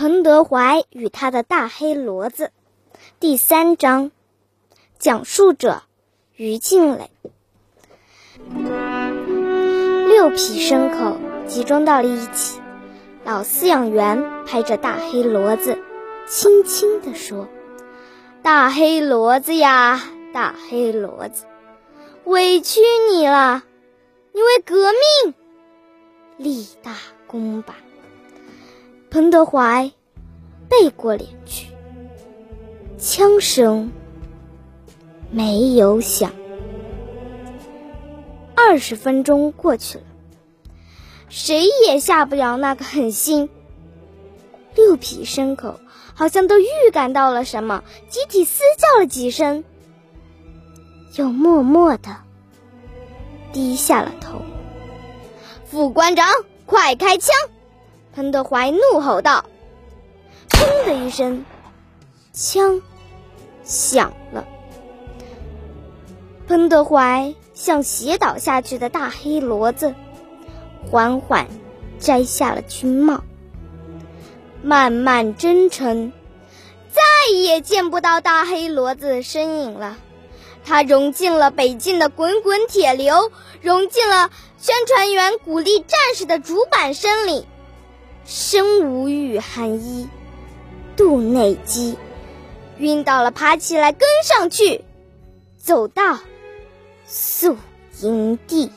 彭德怀与他的大黑骡子，第三章，讲述者于静蕾。六匹牲口集中到了一起，老饲养员拍着大黑骡子，轻轻地说：“大黑骡子呀，大黑骡子，委屈你了，你为革命立大功吧。”彭德怀背过脸去，枪声没有响。二十分钟过去了，谁也下不了那个狠心。六匹牲口好像都预感到了什么，集体嘶叫了几声，又默默的低下了头。副官长，快开枪！彭德怀怒吼道：“砰的一声，枪响了。彭德怀向斜倒下去的大黑骡子缓缓摘下了军帽，漫漫征程，再也见不到大黑骡子的身影了。它融进了北境的滚滚铁流，融进了宣传员鼓励战士的主板声里。身无御寒衣，肚内饥，晕倒了，爬起来，跟上去，走到宿营地。